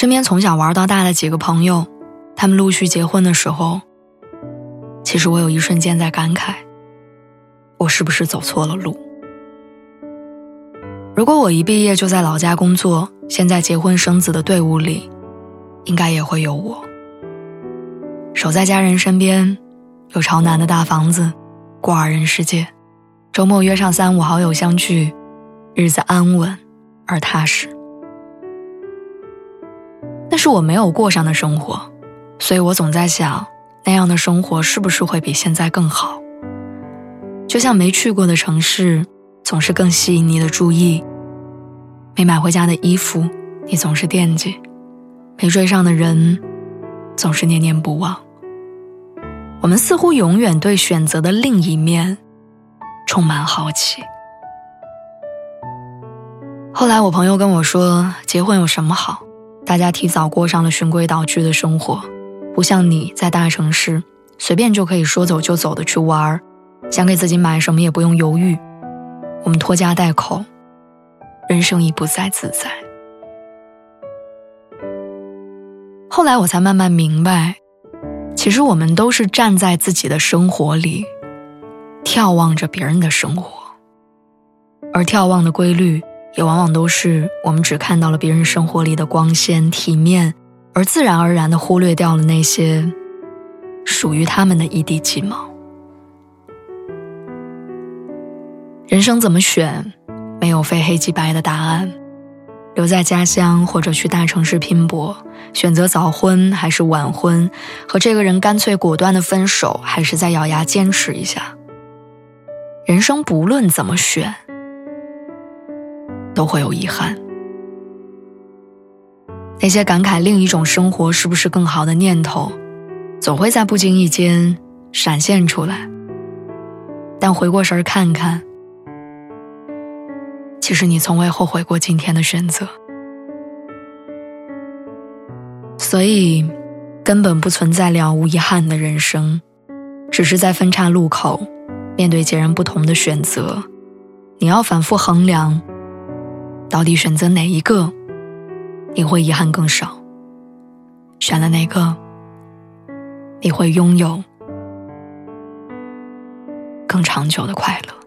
身边从小玩到大的几个朋友，他们陆续结婚的时候，其实我有一瞬间在感慨：我是不是走错了路？如果我一毕业就在老家工作，现在结婚生子的队伍里，应该也会有我。守在家人身边，有朝南的大房子，过二人世界，周末约上三五好友相聚，日子安稳而踏实。是我没有过上的生活，所以我总在想，那样的生活是不是会比现在更好？就像没去过的城市，总是更吸引你的注意；没买回家的衣服，你总是惦记；没追上的人，总是念念不忘。我们似乎永远对选择的另一面充满好奇。后来我朋友跟我说，结婚有什么好？大家提早过上了循规蹈矩的生活，不像你在大城市，随便就可以说走就走的去玩儿，想给自己买什么也不用犹豫。我们拖家带口，人生已不再自在。后来我才慢慢明白，其实我们都是站在自己的生活里，眺望着别人的生活，而眺望的规律。也往往都是我们只看到了别人生活里的光鲜体面，而自然而然的忽略掉了那些属于他们的一地鸡毛。人生怎么选，没有非黑即白的答案。留在家乡或者去大城市拼搏，选择早婚还是晚婚，和这个人干脆果断的分手，还是再咬牙坚持一下。人生不论怎么选。都会有遗憾。那些感慨另一种生活是不是更好的念头，总会在不经意间闪现出来。但回过神儿看看，其实你从未后悔过今天的选择。所以，根本不存在了无遗憾的人生，只是在分岔路口，面对截然不同的选择，你要反复衡量。到底选择哪一个，你会遗憾更少？选了哪个，你会拥有更长久的快乐？